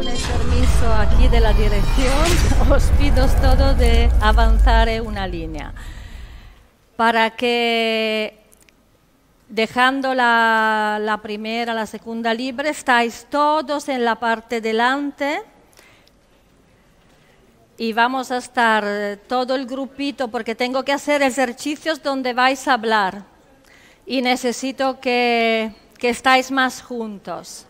con el permiso aquí de la dirección, os pido todo de avanzar una línea. Para que dejando la, la, primera, la segunda libre, estáis todos en la parte delante. Y vamos a estar eh, todo el grupito porque tengo que hacer ejercicios donde vais a hablar. Y necesito que, que estáis más juntos.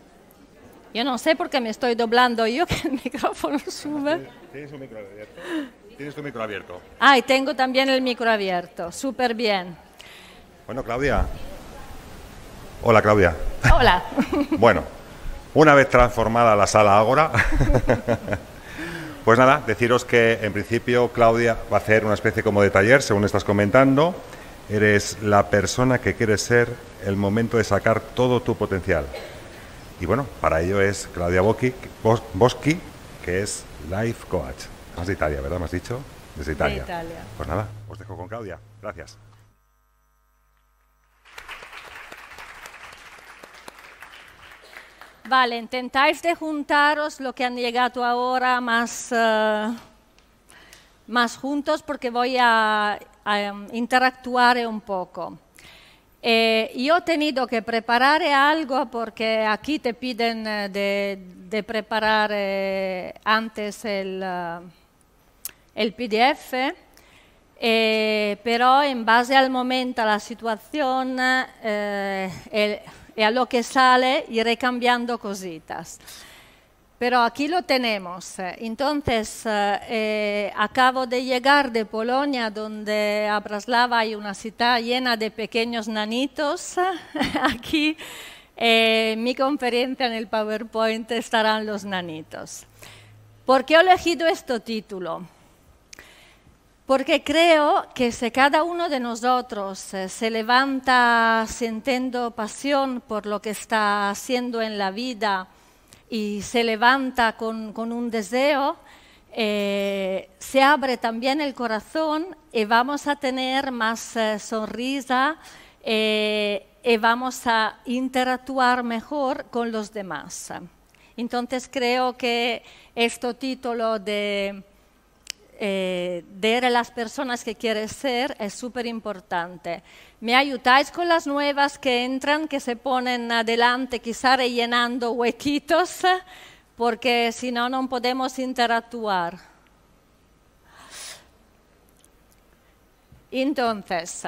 Yo no sé por qué me estoy doblando yo que el micrófono sube. ¿Tienes un micro abierto? Tienes tu micro abierto. Ah, y tengo también el micro abierto. Súper bien. Bueno, Claudia. Hola, Claudia. Hola. bueno, una vez transformada la sala Ágora, pues nada, deciros que en principio Claudia va a hacer una especie como de taller, según estás comentando. Eres la persona que quieres ser el momento de sacar todo tu potencial. Y bueno, para ello es Claudia Boschi, que es Life Coach. Más de Italia, ¿verdad? ¿Me has dicho? Desde Italia. De Italia. Pues nada, os dejo con Claudia. Gracias. Vale, intentáis de juntaros lo que han llegado ahora más, uh, más juntos porque voy a, a um, interactuar un poco. Eh, yo he tenido que preparar algo porque aquí te piden eh, de, de preparar eh, antes el, uh, el PDF, eh, pero en base al momento, a la situación, el, y a lo que sale iré cambiando cositas. Pero aquí lo tenemos. Entonces, eh, acabo de llegar de Polonia, donde a Braslava hay una ciudad llena de pequeños nanitos. aquí en eh, mi conferencia en el PowerPoint estarán los nanitos. ¿Por qué he elegido este título? Porque creo que si cada uno de nosotros eh, se levanta sintiendo pasión por lo que está haciendo en la vida y se levanta con, un deseo, eh, se abre también el corazón y vamos a tener más eh, sonrisa eh, y vamos a interactuar mejor con los demás. Entonces creo que este título de eh, de las personas que quieres ser es súper importante. Me ayudáis con las nuevas que entran, que se ponen adelante, quizá rellenando huequitos, porque si no, no podemos interactuar. Entonces,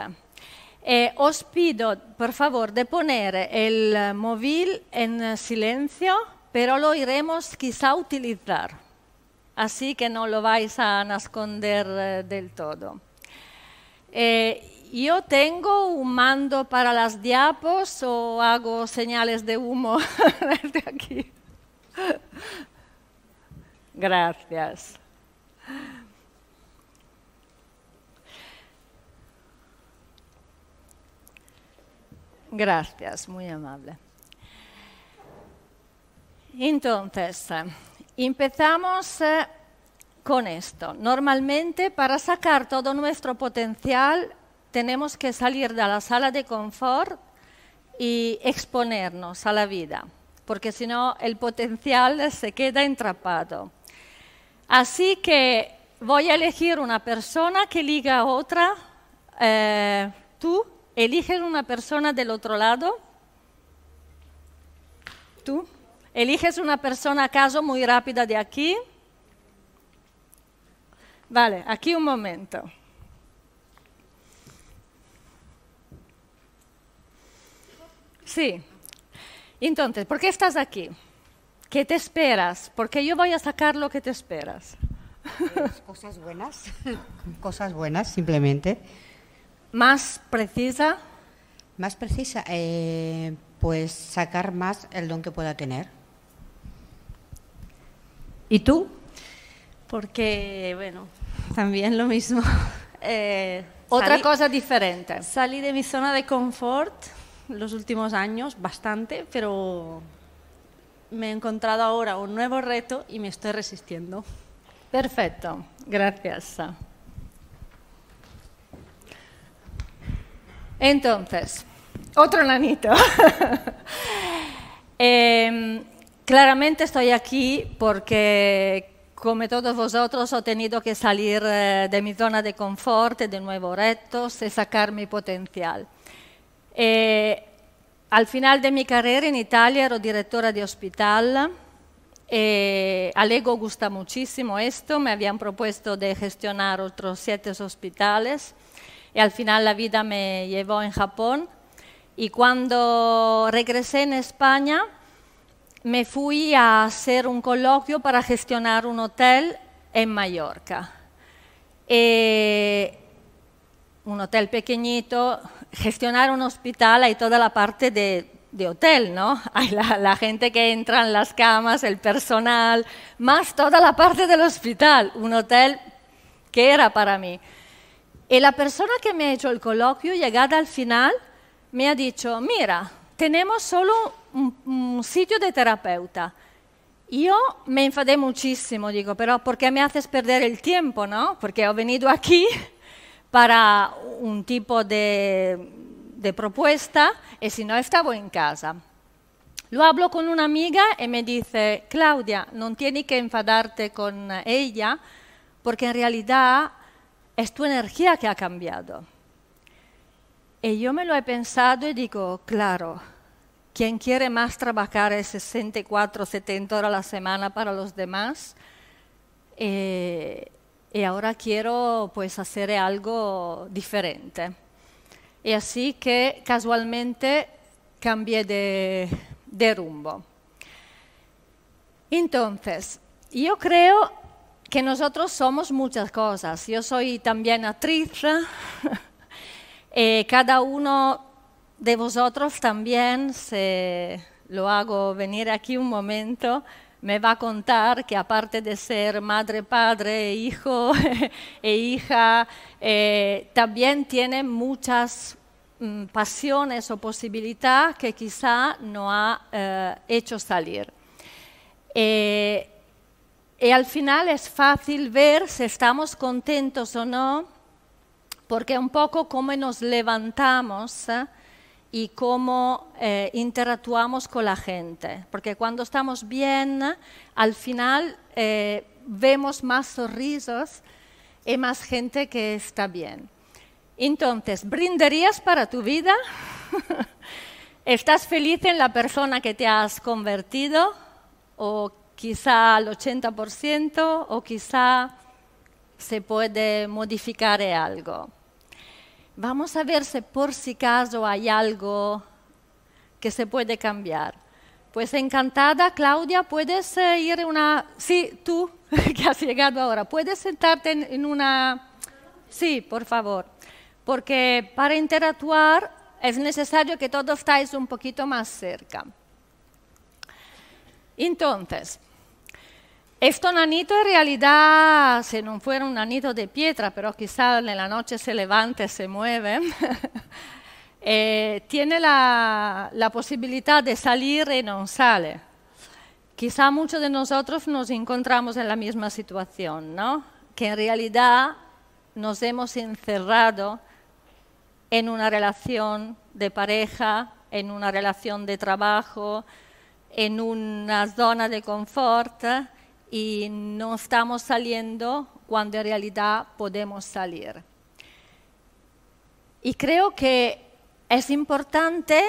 eh, os pido, por favor, de poner el móvil en silencio, pero lo iremos quizá utilizar así que no lo vais a esconder eh, del todo. Eh, yo tengo un mando para las diapos o hago señales de humo desde aquí. Gracias. Gracias, muy amable. Entonces, Empezamos eh, con esto. Normalmente para sacar todo nuestro potencial tenemos que salir de la sala de confort y exponernos a la vida, porque si no el potencial se queda entrapado. Así que voy a elegir una persona que liga a otra. Eh, ¿Tú eliges una persona del otro lado? ¿Tú? Eliges una persona acaso muy rápida de aquí. Vale, aquí un momento. Sí. Entonces, ¿por qué estás aquí? ¿Qué te esperas? Porque yo voy a sacar lo que te esperas. Pues cosas buenas, cosas buenas simplemente. ¿Más precisa? Más precisa, eh, pues sacar más el don que pueda tener. ¿Y tú? Porque, bueno, también lo mismo. Eh, Otra salí, cosa diferente. Salí de mi zona de confort los últimos años, bastante, pero me he encontrado ahora un nuevo reto y me estoy resistiendo. Perfecto, gracias. Entonces, otro nanito. eh, claramente estoy aquí porque, como todos vosotros, he tenido que salir eh, de mi zona de confort, de nuevos retos y sacar mi potencial. Eh, al final de mi carrera en Italia ero directora de hospital. Eh, a Lego gusta muchísimo esto, me habían propuesto de gestionar otros siete hospitales y al final la vida me llevó en Japón y cuando regresé en España me fui a hacer un coloquio para gestionar un hotel en Mallorca. Eh, un hotel pequeñito, gestionar un hospital hay toda la parte de, hotel, ¿no? Hay la, la, gente que entra en las camas, el personal, más toda la parte del hospital, un hotel que era para mí. Y la persona que me ha hecho el coloquio, llegada al final, me ha dicho, mira, tenemos solo un, sitio de terapeuta. Yo me enfadé muchísimo, digo, pero ¿por qué me haces perder el tiempo, no? Porque he venido aquí para un tipo de, propuesta y si no estaba en casa. Lo hablo con una amiga y me dice, Claudia, no tienes que enfadarte con ella porque en realidad es tu energía que ha cambiado. Y yo me lo he pensado y digo, claro, quien quiere más trabajar es 64, 70 horas a la semana para los demás. Eh, y ahora quiero pues hacer algo diferente. Y así que casualmente cambié de, rumbo. Entonces, yo creo que nosotros somos muchas cosas. Yo soy también actriz. Eh, cada uno de vosotros también, se lo hago venir aquí un momento, me va a contar que aparte de ser madre, padre, hijo e hija, eh, también tiene muchas mm, pasiones o posibilidades que quizá no ha eh, hecho salir. y al final es fácil ver si estamos contentos o no porque un poco cómo nos levantamos ¿eh? Y cómo eh, interactuamos con la gente. Porque cuando estamos bien, al final eh, vemos más sonrisos y más gente que está bien. Entonces, ¿brindarías para tu vida? ¿Estás feliz en la persona que te has convertido? ¿O quizá al 80%? ¿O quizá se puede modificar algo? Vamos a ver si por si acaso hay algo que se puede cambiar. Pues encantada, Claudia, puedes eh, ir una... Sí, tú que has llegado ahora, puedes sentarte en, una... Sí, por favor, porque para interactuar es necesario que todos estáis un poquito más cerca. Entonces, este nanito en realidad, si no fuera un nanito de piedra, pero quizá en la noche se levanta y se mueve, eh, tiene la, la, posibilidad de salir y no sale. Quizá muchos de nosotros nos encontramos en la misma situación, ¿no? que en realidad nos hemos encerrado en una relación de pareja, en una relación de trabajo, en una zona de confort y no estamos saliendo cuando en realidad podemos salir. Y creo que es importante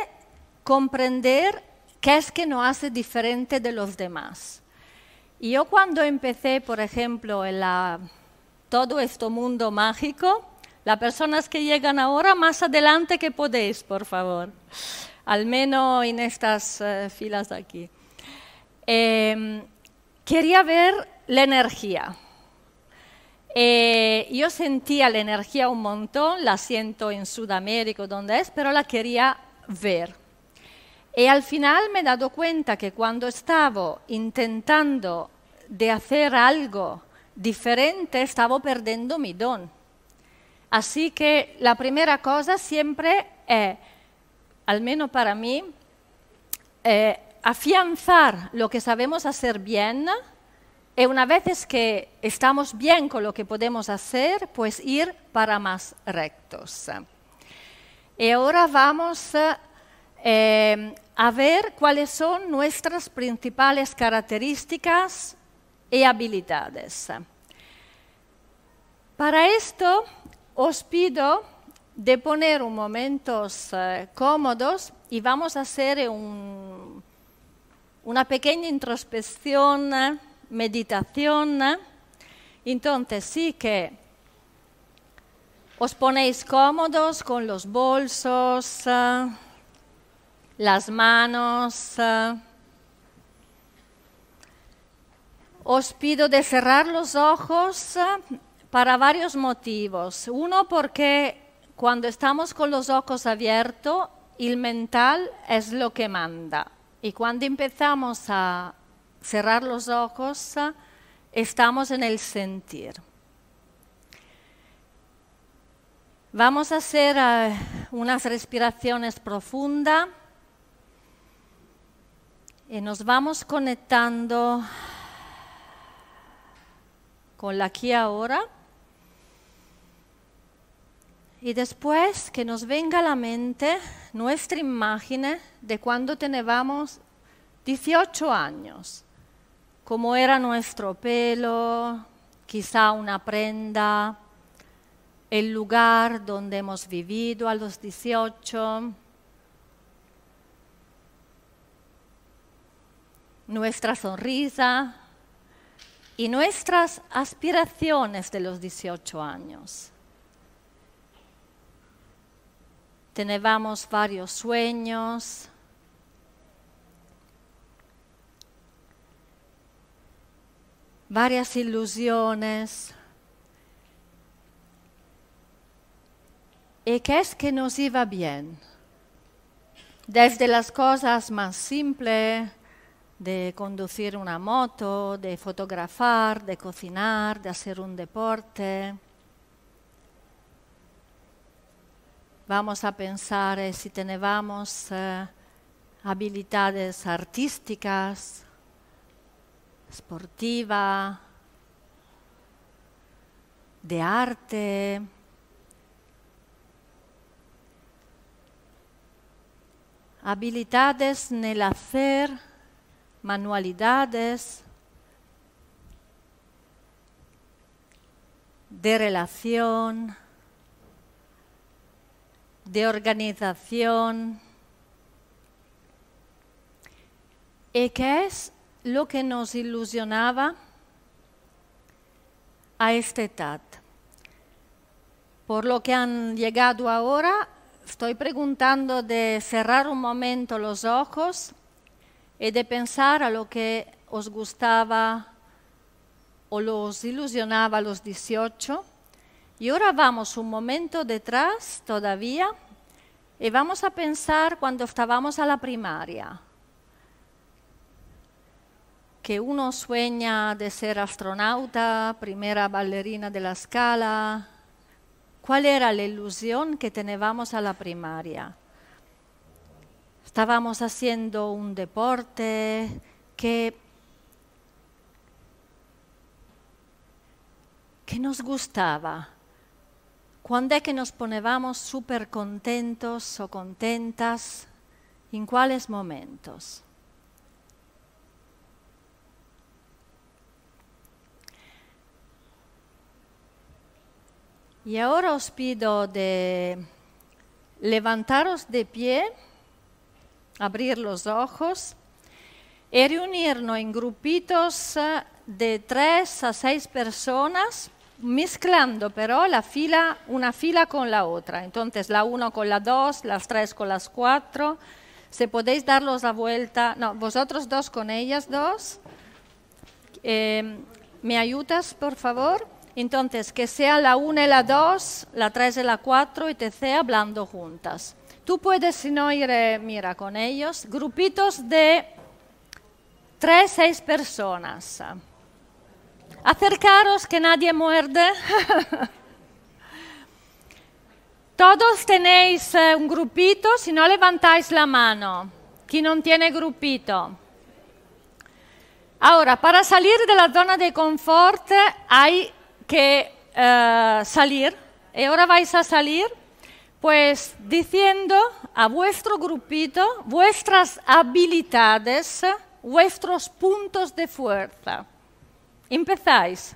comprender qué es que nos hace diferente de los demás. Y yo cuando empecé, por ejemplo, en todo este mundo mágico, las personas que llegan ahora, más adelante que podéis, por favor, al menos en estas eh, filas aquí. Em, quería ver la energía. Eh, yo sentía la energía un montón, la siento en Sudamérica, donde es, pero la quería ver. Y al final me he dado cuenta que cuando estaba intentando de hacer algo diferente, estaba perdiendo mi don. Así que la primera cosa siempre es, al menos para mí, eh, afianzar lo que sabemos hacer bien y una vez que estamos bien con lo que podemos hacer, pues ir para más rectos. Y ahora vamos eh, a ver cuáles son nuestras principales características y habilidades. Para esto os pido de poner un momentos eh, cómodos y vamos a hacer un, una pequeña introspección, eh, meditación. Entonces sí que os ponéis cómodos con los bolsos, eh, las manos. Os pido de cerrar los ojos para varios motivos. Uno porque cuando estamos con los ojos abiertos, el mental es lo que manda. Y cuando empezamos a cerrar los ojos, estamos en el sentir. Vamos a hacer uh, unas respiraciones profundas y nos vamos conectando con la aquí ahora. Y después que nos venga a la mente nuestra imagen de cuando teníamos 18 años, cómo era nuestro pelo, quizá una prenda, el lugar donde hemos vivido a los 18, nuestra sonrisa y nuestras aspiraciones de los 18 años. Teníamos varios sueños. varias ilusiones. ¿Y qué es que nos iba bien? Desde las cosas más simples, de conducir una moto, de fotografar, de cocinar, de hacer un deporte. Vamos a pensar eh, si tenemos eh, habilidades artísticas, sportiva, de arte. habilidades en el hacer, manualidades, de relación, de organización. ¿Y qué es lo que nos ilusionaba a esta edad? Por lo que han llegado ahora, estoy preguntando de cerrar un momento los ojos y de pensar a lo que os gustaba o los ilusionaba a los 18 y ahora vamos un momento detrás todavía y vamos a pensar cuando estábamos a la primaria, que uno sueña de ser astronauta, primera ballerina de la escala. ¿Cuál era la ilusión que teníamos a la primaria? Estábamos haciendo un deporte que que nos gustaba, cuando es que nos poníamos súper contentos o contentas? ¿En cuáles momentos? Y ahora os pido de levantaros de pie, abrir los ojos y reunirnos en grupitos eh, de tres a seis personas mezclando pero la fila, una fila con la otra. Entonces la uno con la dos, las tres con las cuatro. Si podéis darlos la vuelta, no, vosotros dos con ellas dos. Eh, ¿Me ayudas, por favor? Entonces, que sea la una y la dos, la tres y la cuatro, y te sea hablando juntas. Tú puedes, si no, ir, eh, mira, con ellos, grupitos de tres, seis personas. Acercaros que nadie muerde. Todos tenéis eh, un grupito, si no levantáis la mano. ¿Quién no tiene grupito? Ahora, para salir de la zona de confort hay que uh, salir. Y ahora vais a salir, pues diciendo a vuestro grupito vuestras habilidades, vuestros puntos de fuerza. Empezáis.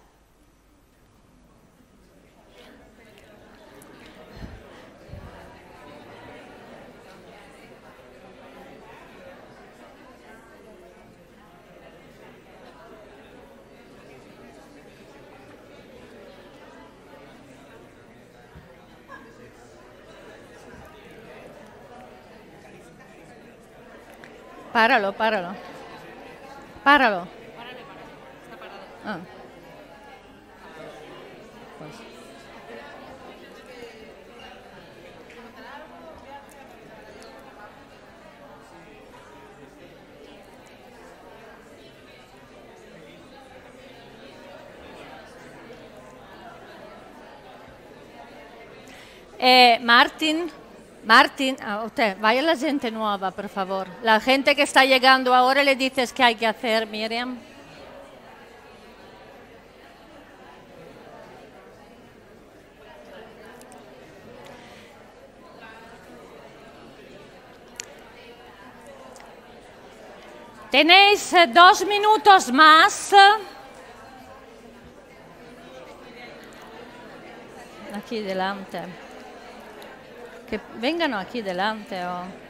Páralo, páralo. Páralo. Ah. Eh, Martin, Martin, a usted, vaya la gente nueva, por favor. La gente que está llegando ahora le dices qué hay que hacer, Miriam. Tenéis eh, dos minutos más. Aquí delante. Que vengano aquí delante. o-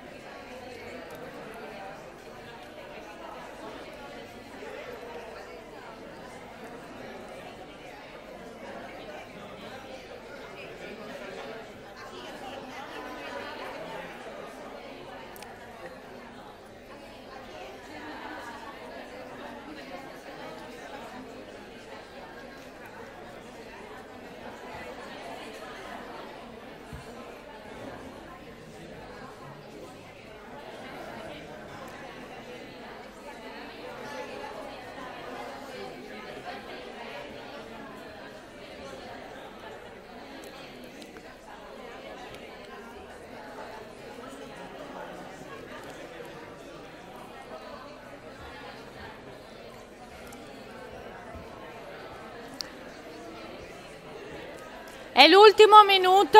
El último minuto.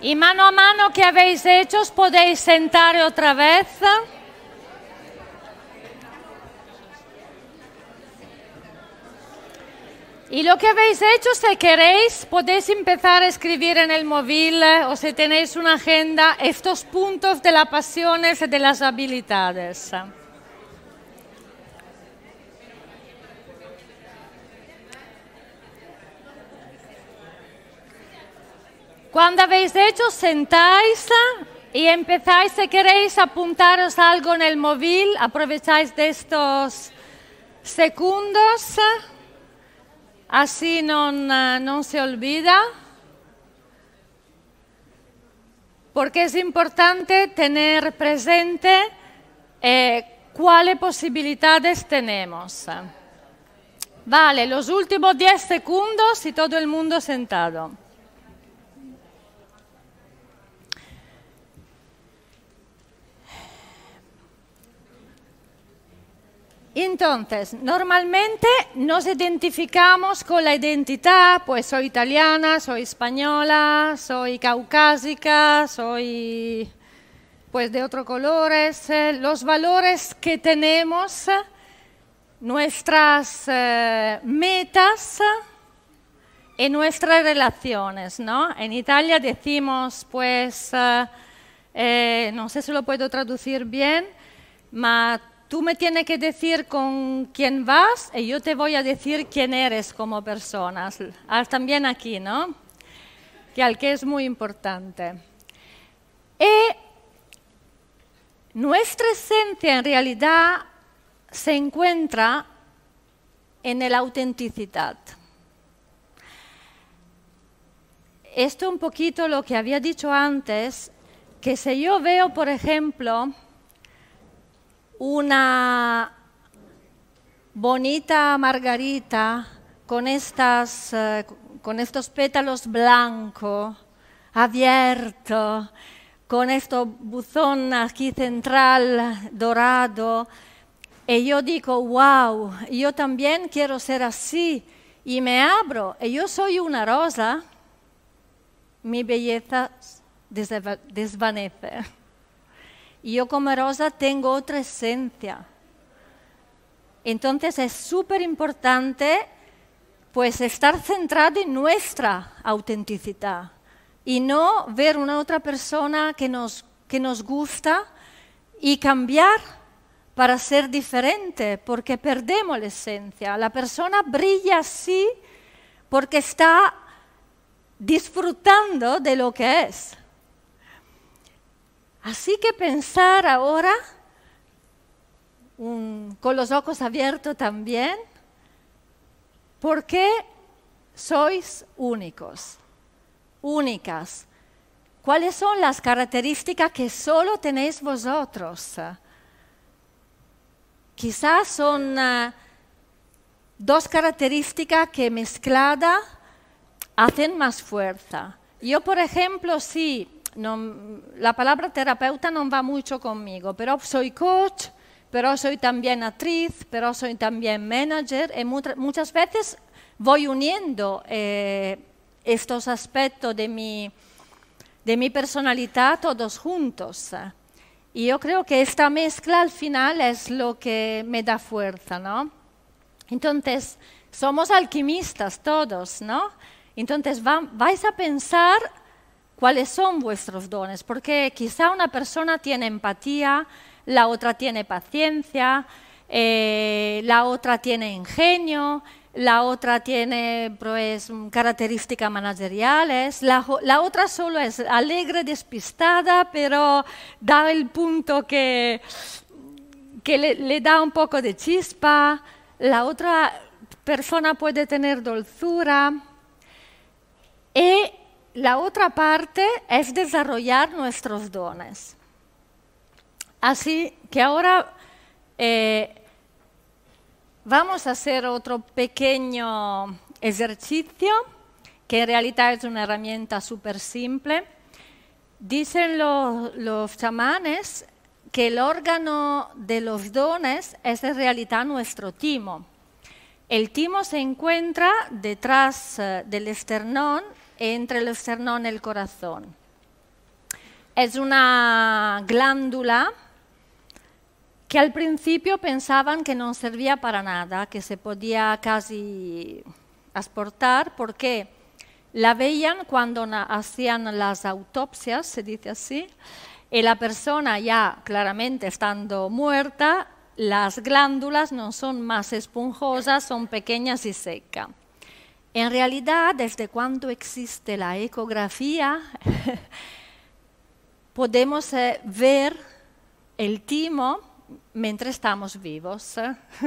Y mano a mano que habéis hecho, os podéis sentar otra vez. Y lo que habéis hecho, si queréis, podéis empezar a escribir en el móvil eh, o si tenéis una agenda estos puntos de las pasiones y de las habilidades. Cuando habéis hecho, sentáis y empezáis, si queréis apuntaros algo en el móvil, aprovecháis de estos segundos, así no, no se olvida. Porque es importante tener presente eh, posibilidades tenemos. Vale, los últimos 10 segundos y todo el mundo sentado. Entonces, normalmente nos identificamos con la identidad, pues soy italiana, soy española, soy caucásica, soy pues de otros colores, eh, los valores que tenemos, eh, nuestras eh, metas y nuestras relaciones, ¿no? En Italia decimos, pues, eh, eh, no sé si lo puedo traducir bien, ma tú me tienes que decir con quién vas y yo te voy a decir quién eres como persona. Ah, También aquí, ¿no? Que al que es muy importante. Y nuestra esencia en realidad se encuentra en la autenticidad. Esto un poquito lo que había dicho antes, que si yo veo, por ejemplo, una bonita margarita con, estas, eh, con estos pétalos blancos, abierto, con este buzón aquí central dorado, y yo digo, wow, yo también quiero ser así, y me abro, y yo soy una rosa, mi belleza desvanece. Y yo como rosa tengo otra esencia. Entonces es súper importante pues estar centrado en nuestra autenticidad y no ver una otra persona que nos, que nos gusta y cambiar para ser diferente, porque perdemos la esencia. La persona brilla así porque está disfrutando de lo que es. Así que pensar ahora, con los ojos abiertos también, ¿por qué sois únicos, únicas? ¿Cuáles son las características que solo tenéis vosotros? Quizás son uh, dos características que mezcladas hacen más fuerza. Yo, por ejemplo, sí, non, la palabra terapeuta non va mucho conmigo, pero soy coach, pero soy también actriz, pero soy también manager y muchas veces voy uniendo eh, estos aspectos de mi, de mi personalidad todos juntos. Y yo creo que esta mezcla al final es lo que me da fuerza, ¿no? Entonces, somos alquimistas todos, ¿no? Entonces, va, vais a pensar cuáles son vuestros dones, porque quizá una persona tiene empatía, la otra tiene paciencia, eh, la otra tiene ingenio, la otra tiene pues, características manageriales, la, la, otra solo es alegre, despistada, pero da el punto que, que le, le da un poco de chispa, la otra persona puede tener dulzura. Y la otra parte es desarrollar nuestros dones. Así que ahora eh, vamos a hacer otro pequeño ejercicio, que en realidad es una herramienta súper simple. Dicen los, los chamanes que el órgano de los dones es en realidad nuestro timo. El timo se encuentra detrás eh, del esternón entre el esternón y el corazón. Es una glándula que al principio pensaban que no servía para nada, que se podía casi exportar, porque la veían cuando hacían las autopsias, se dice así, y la persona ya claramente estando muerta, las glándulas no son más esponjosas, son pequeñas y secas. En realidad, desde cuando existe la ecografía, podemos eh, ver el timo mientras estamos vivos.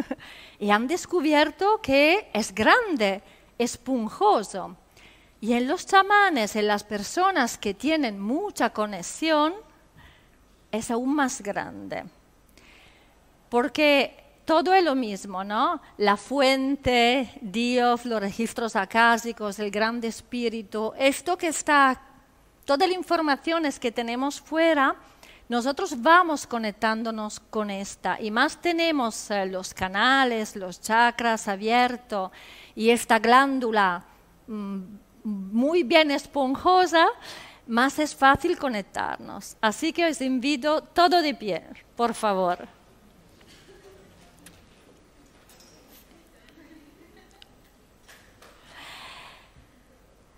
y han descubierto que es grande, esponjoso. Y en los chamanes, en las personas que tienen mucha conexión, es aún más grande. Porque todo es lo mismo, ¿no? La fuente, Dios, los registros acásicos, el gran espíritu, esto que está, todas las informaciones que tenemos fuera, nosotros vamos conectándonos con esta y más tenemos eh, los canales, los chakras abiertos y esta glándula mm, muy bien esponjosa, más es fácil conectarnos. Así que os invito todo de pie, por favor.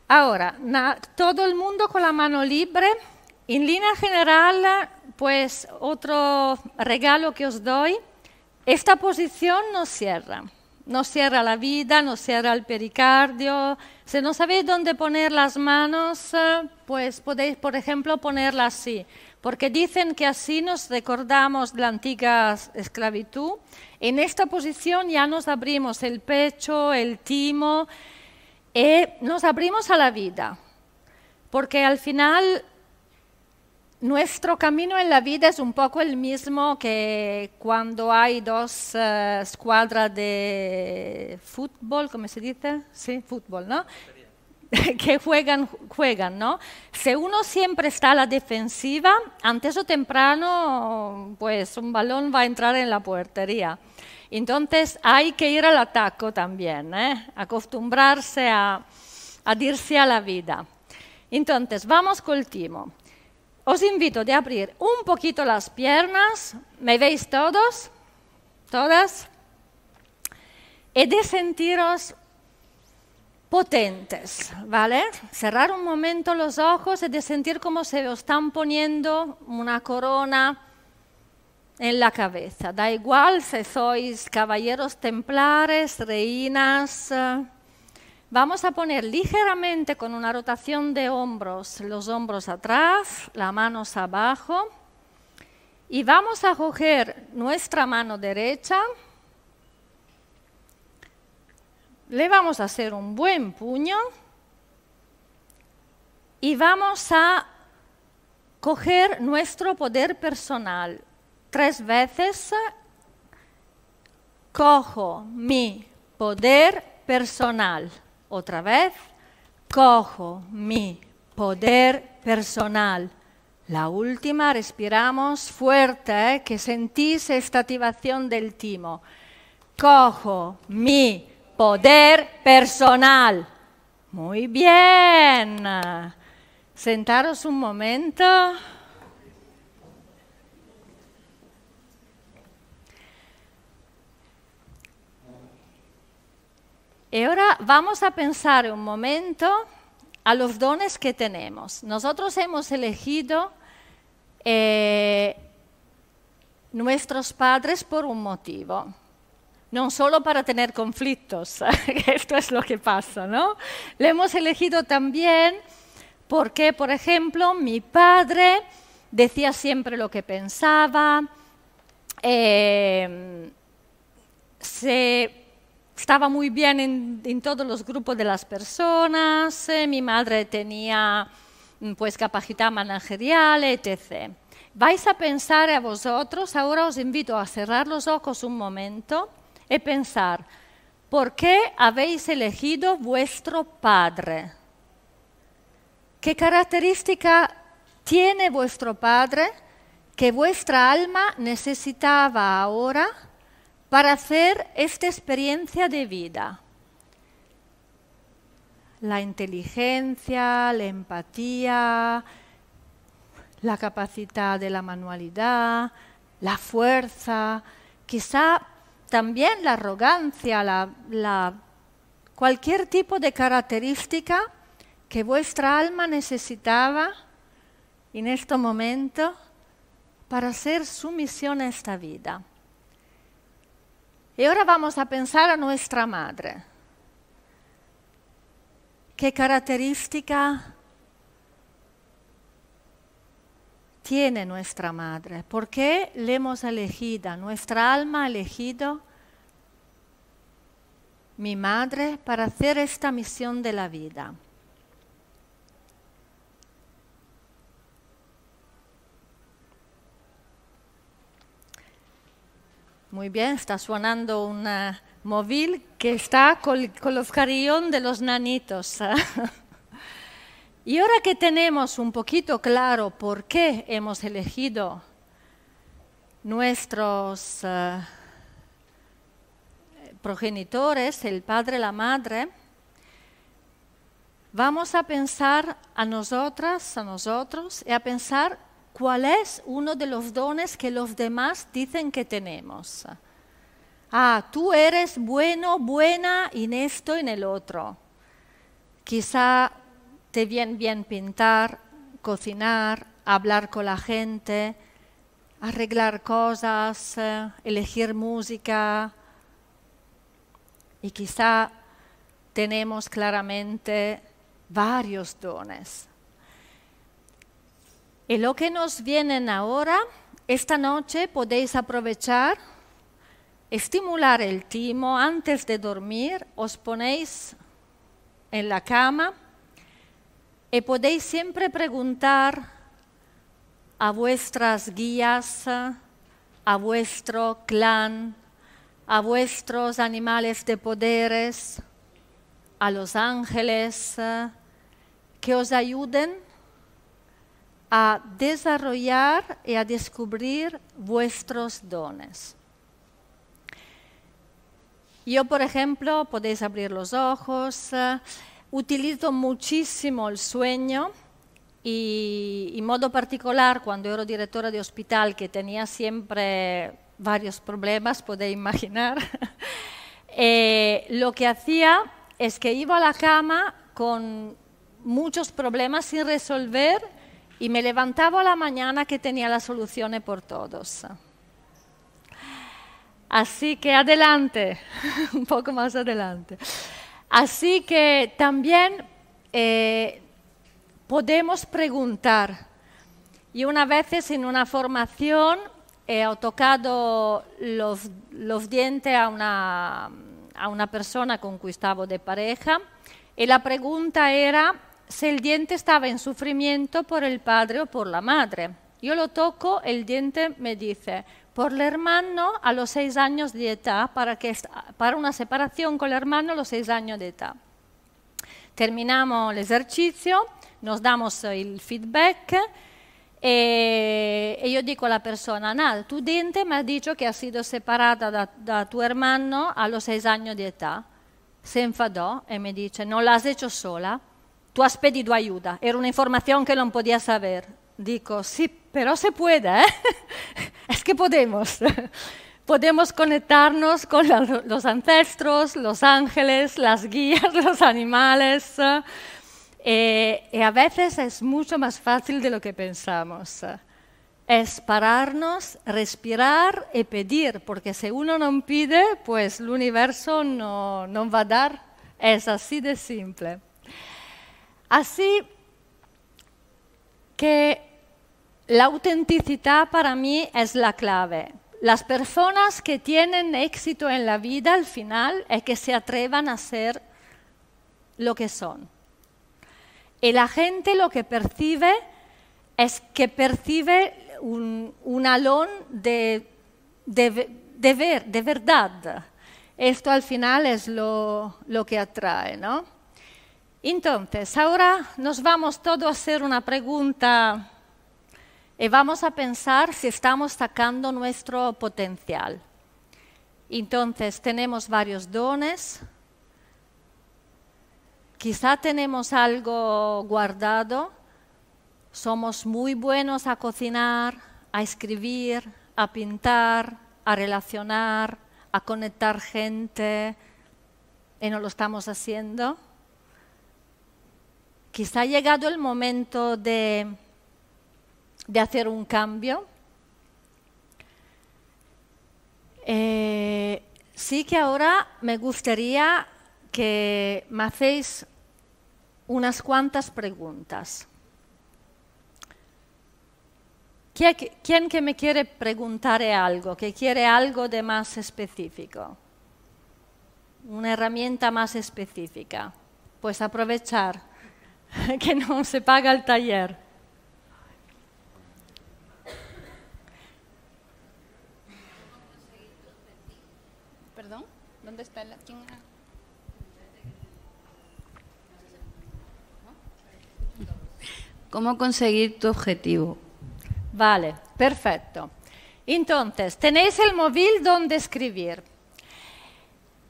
Ahora, todo el mundo con la mano libre. En línea general, pues otro regalo que os doy, esta posición no cierra. No cierra la vida, no cierra el pericardio. Si no sabéis dónde poner las manos, pues podéis, por ejemplo, ponerla así, porque dicen que así nos recordamos la antigua esclavitud. En esta posición ya nos abrimos el pecho, el timo, y nos abrimos a la vida, porque al final nuestro camino en la vida es un poco el mismo que cuando hay dos uh, escuadras de fútbol, ¿cómo se dice? Sí, fútbol, ¿no? que juegan, juegan, ¿no? Si uno siempre está a la defensiva, antes o temprano, pues un balón va a entrar en la puertería. Entonces hay que ir al ataque también, ¿eh? acostumbrarse a, a dirse a la vida. Entonces, vamos col timo. Os invito a abrir un poquito las piernas, ¿me veis todos? ¿Todas? Y de sentiros potentes, ¿vale? Cerrar un momento los ojos y de sentir como se os están poniendo una corona en la cabeza. Da igual si sois caballeros templares, reinas. Vamos a poner ligeramente con una rotación de hombros, los hombros atrás, las manos abajo. Y vamos a coger nuestra mano derecha. Le vamos a hacer un buen puño. Y vamos a coger nuestro poder personal, tres veces cojo mi poder personal. Otra vez, cojo mi poder personal. La última, respiramos fuerte, ¿eh? que sentís esta activación del timo. Cojo mi poder personal. Muy bien. Sentaros un momento. Y ahora vamos a pensar un momento a los dones que tenemos. Nosotros hemos elegido eh, nuestros padres por un motivo, no solo para tener conflictos, esto es lo que pasa, ¿no? Le hemos elegido también porque, por ejemplo, mi padre decía siempre lo que pensaba, eh, se estaba muy bien en, todos los grupos de las personas, eh, mi madre tenía mm, pues capacidad managerial, etc. Vais a pensar a vosotros, ahora os invito a cerrar los ojos un momento y pensar, ¿por qué habéis elegido vuestro padre? ¿Qué característica tiene vuestro padre que vuestra alma necesitaba ahora? Para hacer esta experiencia de vida. La inteligencia, la empatía, la capacidad de la manualidad, la fuerza, quizá también la arrogancia, la, cualquier tipo de característica que vuestra alma necesitaba en este momento para hacer su misión a esta vida. Y ahora vamos a pensar a nuestra madre. ¿Qué característica tiene nuestra madre? ¿Por qué le hemos elegido? Nuestra alma ha elegido mi madre para hacer esta misión de la vida. Muy bien, está sonando un móvil que está con, los carillón de los nanitos. y ahora que tenemos un poquito claro por qué hemos elegido nuestros eh, progenitores, el padre, la madre, vamos a pensar a nosotras, a nosotros, y a pensar ¿Cuál es uno de los dones que los demás dicen que tenemos? Ah, tú eres bueno, buena en esto, en el otro. Quizá te viene bien pintar, cocinar, hablar con la gente, arreglar cosas, eh, elegir música. Y quizá tenemos claramente varios dones. Y lo que nos viene ahora, esta noche podéis aprovechar, estimular el timo antes de dormir, os ponéis en la cama y podéis siempre preguntar a vuestras guías, a vuestro clan, a vuestros animales de poderes, a los ángeles, que os ayuden a desarrollar y a descubrir vuestros dones. Yo, por ejemplo, podéis abrir los ojos, eh, utilizo muchísimo el sueño y en modo particular cuando era directora de hospital, que tenía siempre varios problemas, podéis imaginar, eh, lo que hacía es que iba a la cama con muchos problemas sin resolver y me levantaba a la mañana que tenía las soluciones por todos. Así que adelante, un poco más adelante. Así que también eh, podemos preguntar. Y una vez en una formación he tocado los, los dientes a una, a una persona con quien estaba de pareja y la pregunta era si el diente estaba en sufrimiento por el padre o por la madre. Yo lo toco, el diente me dice, por el hermano a los seis años de edad, para, que, para una separación con el hermano a los seis años de edad. Terminamos el ejercicio, nos damos el feedback e, e io dico alla persona, nada, tu diente mi ha dicho che ha sido separata da, da tu hermano a los seis años de edad. Se enfadó e mi dice, non l'has hecho sola, tu has pedido ayuda, era una información que non podía saber. Dico, sí, pero se puede, ¿eh? es que podemos. podemos conectarnos con los ancestros, los ángeles, las guías, los animales. Eh, y a veces es mucho más fácil de lo que pensamos. Es pararnos, respirar y pedir, porque si uno no pide, pues el universo no, no va a dar. Es así de simple. Así que la autenticidad para mí es la clave. Las personas que tienen éxito en la vida al final es que se atrevan a ser lo que son. Y la gente lo que percibe es que percibe un, alón de, ver, de verdad. Esto al final es lo, lo que atrae, ¿no? Entonces, ahora nos vamos todos a hacer una pregunta y vamos a pensar si estamos sacando nuestro potencial. Entonces, tenemos varios dones, quizá tenemos algo guardado, somos muy buenos a cocinar, a escribir, a pintar, a relacionar, a conectar gente, y no lo estamos haciendo. Quizá ha llegado el momento de de hacer un cambio. Eh, sí que ahora me gustaría que me hacéis unas cuantas preguntas. ¿Quién que me quiere preguntar algo, que quiere algo de más específico? Una herramienta más específica. Pues aprovechar que no se paga el taller. ¿Dónde está la ¿Cómo conseguir tu objetivo? Vale, perfecto. Entonces, tenéis el móvil donde escribir.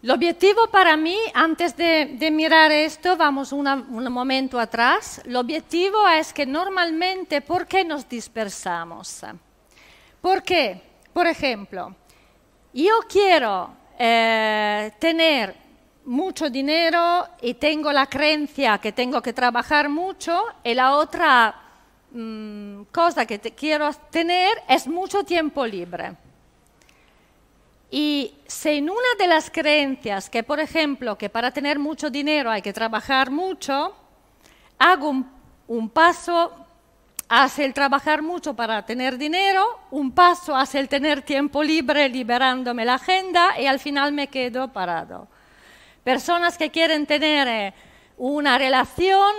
El objetivo para mí, antes de, mirar esto, vamos un momento atrás, el objetivo es que normalmente, ¿por qué nos dispersamos? Porque, por ejemplo, yo quiero eh, tener mucho dinero y tengo la creencia que tengo que trabajar mucho y la otra mm, cosa que quiero tener es mucho tiempo libre. Y si en una de las creencias, que por ejemplo, que para tener mucho dinero hay que trabajar mucho, hago un, un paso hace el trabajar mucho para tener dinero, un paso hace el tener tiempo libre liberándome la agenda y al final me quedo parado. Personas que quieren tener eh, una relación,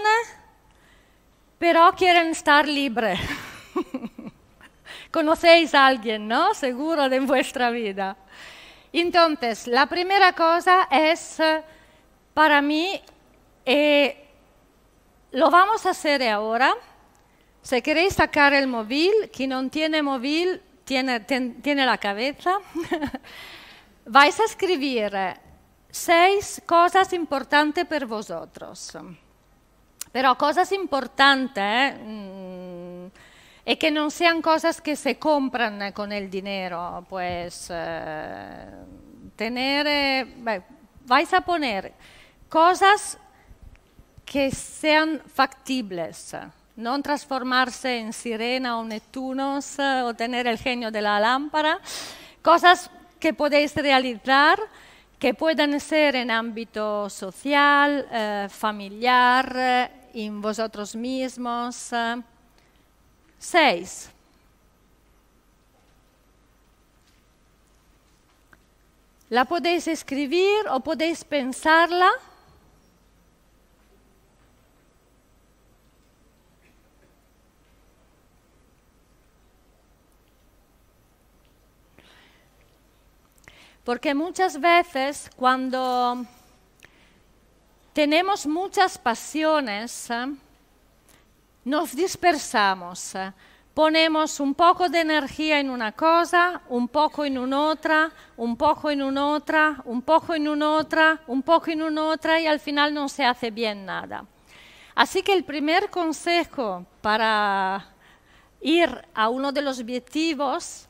pero quieren estar libre. Conocéis a alguien, ¿no? Seguro de vuestra vida. Entonces, la primera cosa es, para mí, eh, lo vamos a hacer ahora si queréis sacar el móvil, quien no tiene móvil tiene, la cabeza, vais a escribir seis cosas importantes para vosotros. Però cosas importantes, eh? E che non sean cosas que se compran con el dinero, pues eh, tener, eh, beh, vais a poner cosas que sean factibles, non trasformarse en sirena o Neptunos eh, o tener el genio de la lámpara, cosas que podéis realizar que puedan ser en ámbito social, eh, familiar, eh, en vosotros mismos. eh. Seis. La podéis escribir o podéis pensarla. Porque muchas veces cuando tenemos muchas pasiones, eh, nos dispersamos. eh, Ponemos un poco de energía en una cosa, un poco en un'altra, un poco en un'altra, un poco en un'altra, un poco en un'altra y al final no se hace bien nada. Así que el primer consejo para ir a uno de los objetivos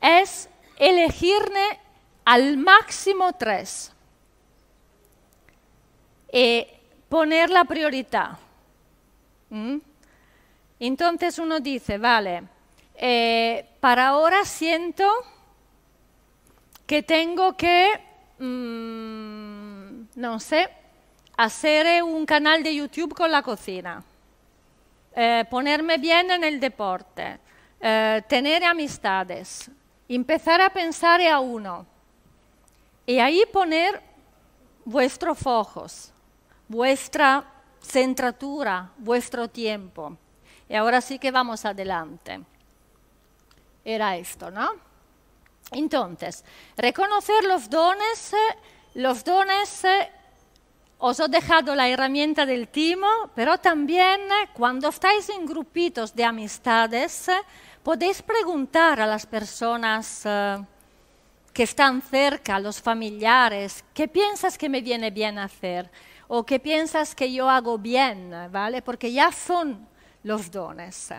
es elegirne al máximo tres y poner la prioridad. ¿Mm? Entonces uno dice, vale, eh, para ahora siento que tengo que, mm, no sé, hacer un canal de YouTube con la cocina, eh, ponerme bien en el deporte, eh, tener amistades, empezar a pensar a uno y ahí poner vuestros focos, vuestra centratura, vuestro tiempo. Y ahora sí que vamos adelante. Era esto, ¿no? Entonces, reconocer los dones, los dones, eh, os he dejado la herramienta del timo, pero también eh, cuando estáis en grupitos de amistades, eh, podéis preguntar a las personas que están cerca, a los familiares, ¿qué piensas que me viene bien hacer? ¿O qué piensas que yo hago bien? ¿Vale? Porque ya son los dones.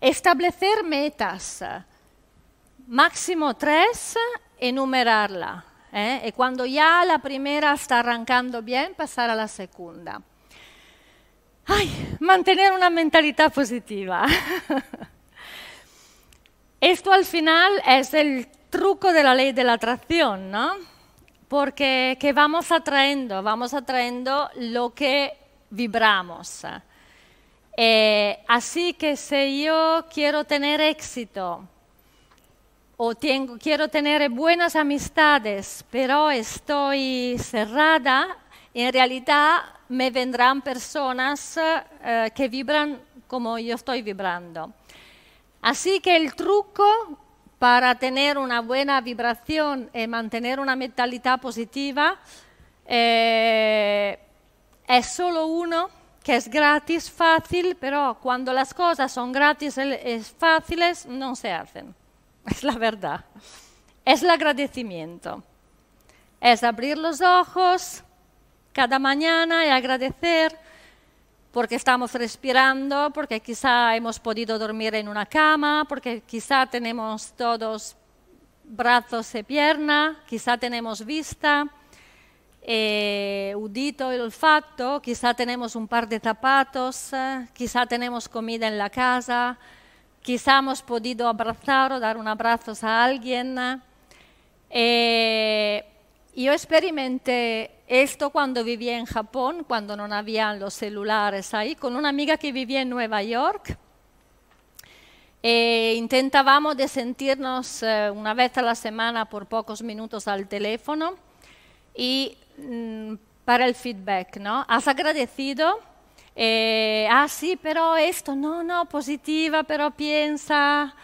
Establecer metas, máximo tres, enumerarla. ¿eh? Y cuando ya la primera está arrancando bien, pasar a la segunda. Ay, mantener una mentalidad positiva. Esto al final es el truco de la ley de la atracción, ¿no? Porque que vamos atrayendo, vamos atrayendo lo que vibramos. Eh, así que si yo quiero tener éxito o tengo, quiero tener buenas amistades, pero estoy cerrada, en realidad me vendrán personas eh, que vibran como yo estoy vibrando. Así que el truco para tener una buena vibración y mantener una mentalidad positiva eh, es solo uno que es gratis, fácil, pero cuando las cosas son gratis y fáciles no se hacen. Es la verdad. Es el agradecimiento. Es abrir los ojos cada mañana y agradecer porque estamos respirando, porque quizá hemos podido dormir en una cama, porque quizá tenemos todos brazos y piernas, quizá tenemos vista, eh, udito y olfato, quizá tenemos un par de zapatos, eh, quizá tenemos comida en la casa, quizá hemos podido abrazar o dar un abrazo a alguien. Eh, yo experimenté esto cuando vivía en Japón, cuando no habían los celulares ahí, con una amiga que vivía en Nueva York. E intentábamos de sentirnos eh, una vez a la semana por pocos minutos al teléfono y para el feedback, ¿no? ¿Has agradecido? Eh, ah, sí, pero esto, no, no, positiva, pero piensa.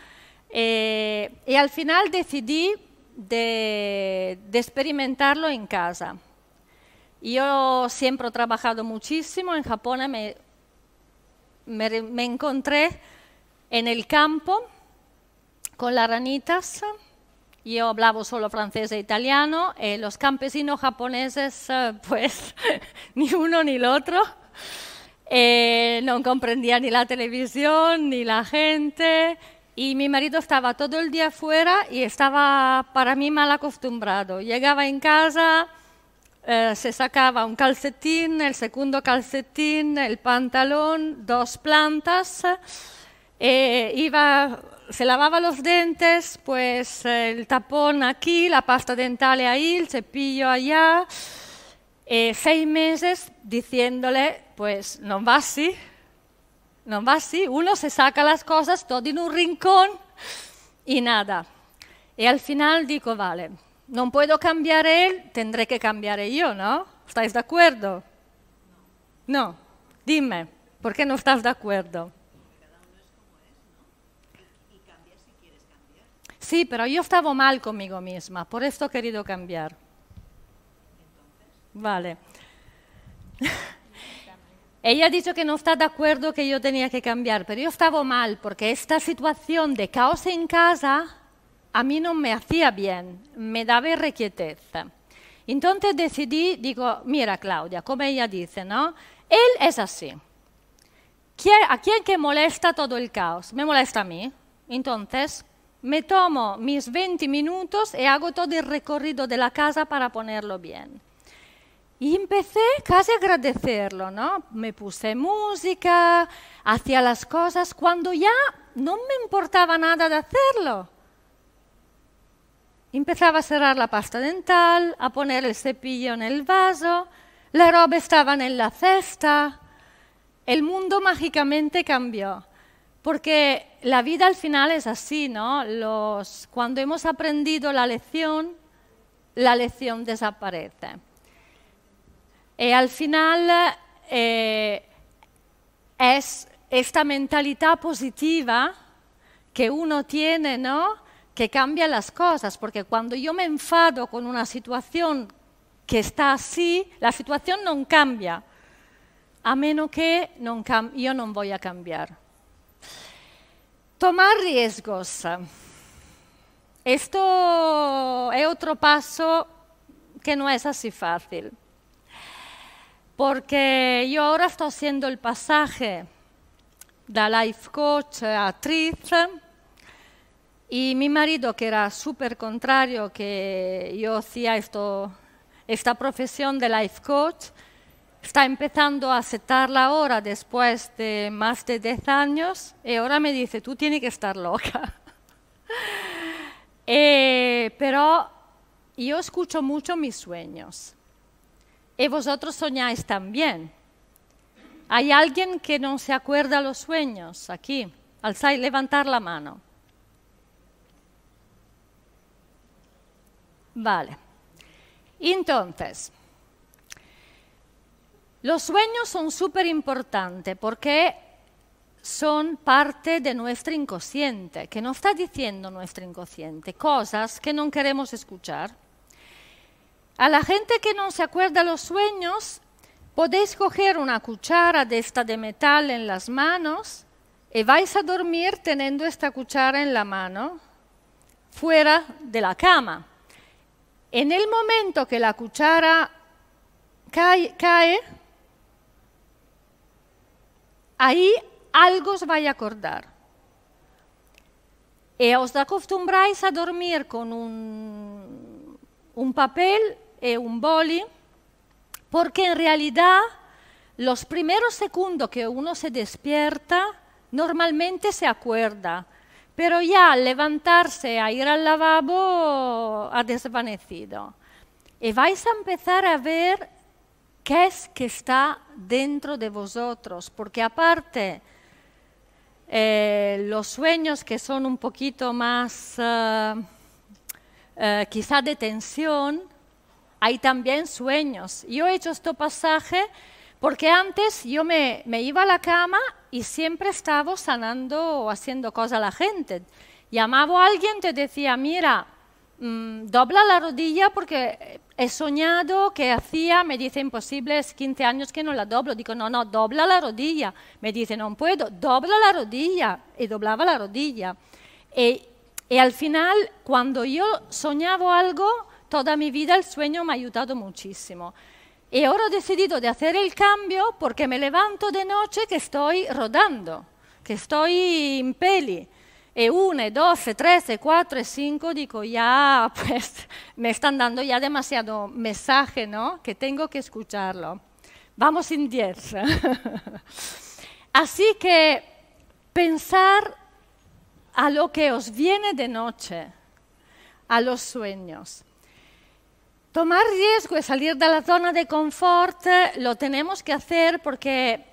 Eh, y al final decidí de, de experimentarlo en casa. Yo siempre he trabajado muchísimo en Japón, me, me, me, encontré en el campo con las ranitas. Yo hablaba solo francés e italiano, y los campesinos japoneses, pues ni uno ni el otro. Eh, no comprendía ni la televisión ni la gente y mi marido estaba todo el día fuera y estaba para mí mal acostumbrado. Llegaba en casa, eh, se sacaba un calcetín, el segundo calcetín, el pantalón, dos plantas, eh, iba, se lavaba los dientes, pues el tapón aquí, la pasta dental ahí, el cepillo allá, eh, seis meses diciéndole, pues no va así, no va así, uno se saca las cosas todo en un rincón y nada. Y al final digo, vale, no puedo cambiar él, tendré que cambiar yo, ¿no? ¿Estáis de acuerdo? No, dime, ¿por qué no estás de acuerdo? Sí, pero yo estaba mal conmigo misma, por esto he querido cambiar. Vale. Ella ha dicho que no está de acuerdo que yo tenía que cambiar, pero yo estaba mal porque esta situación de caos en casa a mí no me hacía bien, me daba requietez. Entonces decidí, digo, mira Claudia, como ella dice, ¿no? Él es así. ¿A quién que molesta todo el caos? Me molesta a mí. Entonces me tomo mis 20 minutos y hago todo el recorrido de la casa para ponerlo bien. Y empecé casi a agradecerlo, ¿no? Me puse música, hacía las cosas cuando ya no me importaba nada de hacerlo. Empezaba a cerrar la pasta dental, a poner el cepillo en el vaso, la ropa estaba en la cesta. El mundo mágicamente cambió. Porque la vida al final es así, ¿no? Los, cuando hemos aprendido la lección, la lección desaparece. Y al final eh, es esta mentalidad positiva que uno tiene, ¿no? Que cambia las cosas, porque cuando yo me enfado con una situación que está así, la situación no cambia, a menos que yo no voy a cambiar. Tomar riesgos. Esto es otro paso que no es así fácil porque yo ahora estoy haciendo el pasaje de life coach a actriz y mi marido, que era súper contrario que yo hacía esto, esta profesión de life coach, está empezando a aceptarla ahora después de más de 10 años y ahora me dice, tú tienes que estar loca. eh, pero yo escucho mucho mis sueños y vosotros soñáis también. ¿Hay alguien que no se acuerda los sueños aquí? Alzáis, levantar la mano. Vale. Entonces, los sueños son súper importantes porque son parte de nuestro inconsciente, que nos está diciendo nuestro inconsciente, cosas que no queremos escuchar. A la gente que no se acuerda los sueños, podéis coger una cuchara de esta de metal en las manos y vais a dormir teniendo esta cuchara en la mano fuera de la cama. En el momento que la cuchara cae, cae ahí algo os va a acordar. Y os acostumbráis a dormir con un, papel y un boli, porque en realidad los primeros segundos que uno se despierta, normalmente se acuerda, pero ya al levantarse a ir al lavabo ha desvanecido. Y vais a empezar a ver qué es que está dentro de vosotros, porque aparte eh, los sueños que son un poquito más uh, uh, quizá de tensión, hay también sueños. Yo he hecho este pasaje porque antes yo me, iba a la cama y siempre estaba sanando o haciendo cosas a la gente. Llamaba a alguien, te decía, mira, mm, dobla la rodilla porque he soñado que hacía, me dice, imposible, es 15 años que no la doblo. Digo, no, no, dobla la rodilla. Me dice, no puedo, dobla la rodilla. Y doblaba la rodilla. Y, y al final, cuando yo soñaba algo, toda mi vida el sueño me ha ayudado muchísimo. Y ahora he decidido de hacer el cambio porque me levanto de noche que estoy rodando, que estoy en peli. Y una, dos, tres, cuatro, cinco, digo, ya, pues me están dando ya demasiado mensaje, ¿no? Que tengo que escucharlo. Vamos en diez. Así que pensar a lo que os viene de noche, a los sueños. Tomar riesgo y salir de la zona de confort lo tenemos que hacer porque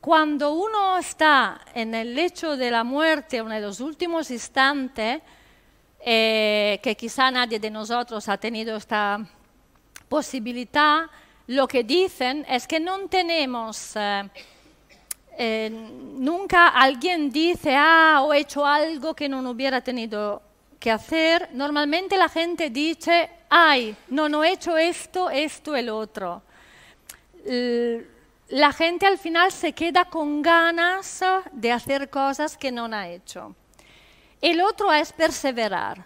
cuando uno está en el lecho de la muerte o en los últimos instantes, eh, que quizá nadie de nosotros ha tenido esta posibilidad, lo que dicen es que no tenemos, eh, eh, nunca alguien dice, ah, he hecho algo que no hubiera tenido que hacer. Normalmente la gente dice, ay, no, no he hecho esto, esto, el otro. La gente al final se queda con ganas de hacer cosas que no ha hecho. El otro es perseverar.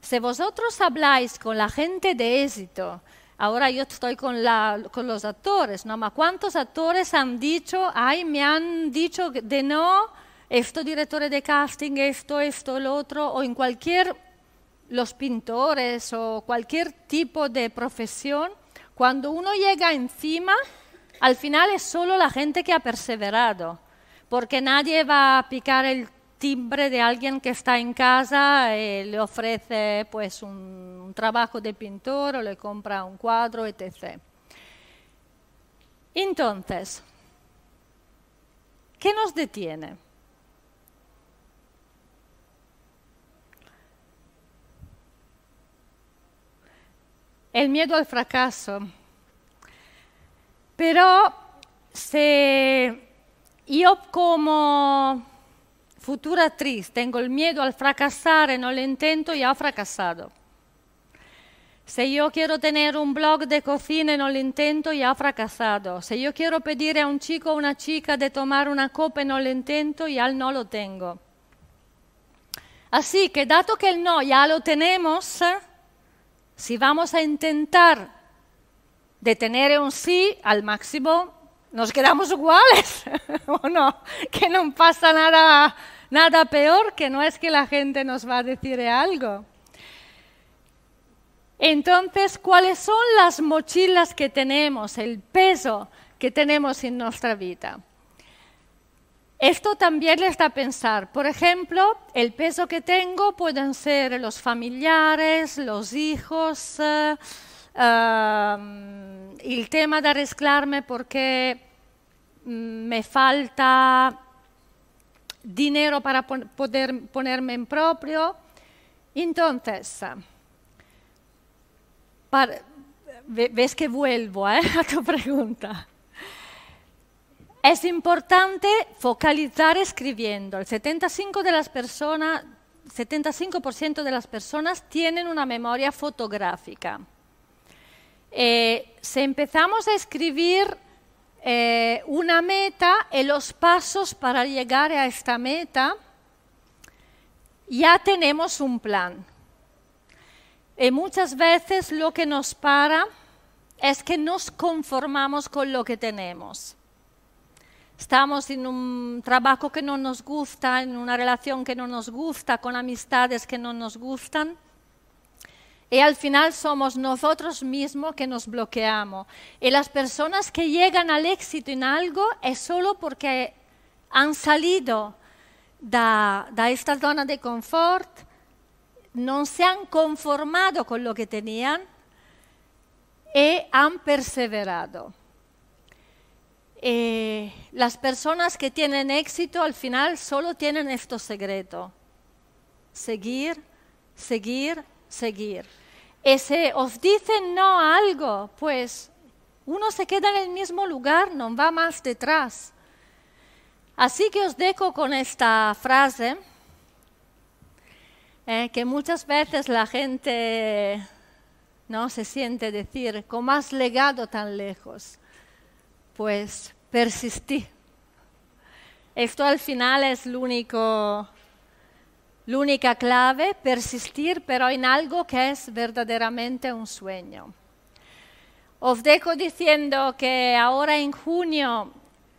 Si vosotros habláis con la gente de éxito, ahora yo estoy con, los actores, ¿no? ¿Cuántos actores han dicho, ay, me han dicho de no, esto director de casting, esto, esto, lo otro, o en cualquier los pintores o cualquier tipo de profesión, cuando uno llega encima, al final es solo la gente que ha perseverado, porque nadie va a picar el timbre de alguien que está en casa y le ofrece pues un, un trabajo de pintor o le compra un cuadro, etc. Entonces, ¿qué nos detiene? el miedo al fracaso. Pero si yo como futura actriz tengo el miedo al fracasar y no lo intento, ya he fracasado. Si yo quiero tener un blog de cocina y no lo intento, ya he fracasado. Si yo quiero pedir a un chico o una chica de tomar una copa y no lo intento, ya no lo tengo. Así que, dado que el no ya lo tenemos, si vamos a intentar detener un sí al máximo, nos quedamos iguales, ¿o no? Que no pasa nada, nada peor, que no es que la gente nos va a decir algo. Entonces, ¿cuáles son las mochilas que tenemos, el peso que tenemos en nuestra vida? Esto también les da a pensar. Por ejemplo, el peso que tengo pueden ser los familiares, los hijos, eh, el tema de arreglarme porque mm, me falta dinero para poder ponerme en propio. Entonces, ves que vuelvo eh, a tu pregunta. Es importante focalizar escribiendo. El 75%, de las, personas, 75 de las personas tienen una memoria fotográfica. Eh, si empezamos a escribir eh, una meta y los pasos para llegar a esta meta, ya tenemos un plan. Y muchas veces lo que nos para es que nos conformamos con lo que tenemos estamos en un trabajo que no nos gusta, en una relación que no nos gusta, con amistades que no nos gustan. Y al final somos nosotros mismos que nos bloqueamos. Y las personas que llegan al éxito en algo es solo porque han salido de, esta zona de confort, no se han conformado con lo que tenían y han perseverado. Eh, las personas que tienen éxito al final solo tienen estos secreto. Seguir, seguir, seguir. Si os dicen no a algo, pues uno se queda en el mismo lugar, no va más detrás. Así que os dejo con esta frase, eh, que muchas veces la gente no se siente decir, ¿cómo has legado tan lejos? Pues persistí. Esto al final es la única clave, persistir, pero en algo que es verdaderamente un sueño. Os dejo diciendo que ahora en junio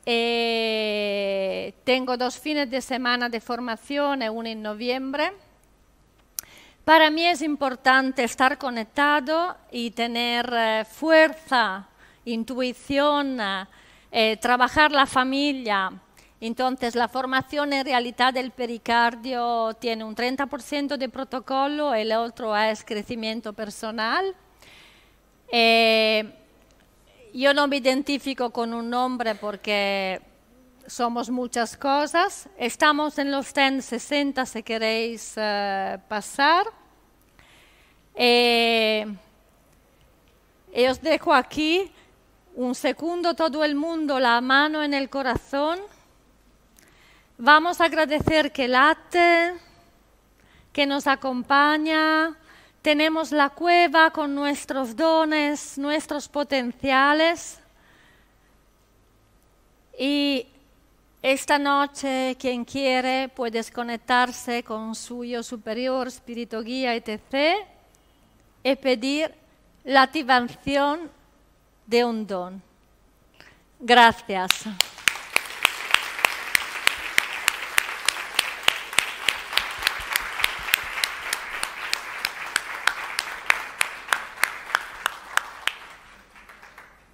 eh, tengo dos fines de semana de formación y uno en noviembre. Para mí es importante estar conectado y tener eh, fuerza, intuición, eh, trabajar la familia. Entonces, la formación en realidad del pericardio tiene un 30% de protocolo, el otro es crecimiento personal. Eh, yo no me identifico con un nombre porque somos muchas cosas. Estamos en los 1060 si queréis eh, pasar. Eh, y os dejo aquí un segundo todo el mundo, la mano en el corazón. Vamos a agradecer que late, que nos acompaña, tenemos la cueva con nuestros dones, nuestros potenciales. Y esta noche, quien quiere, puede conectarse con su yo superior, espíritu guía, etc. y pedir la activación de un don. Gracias.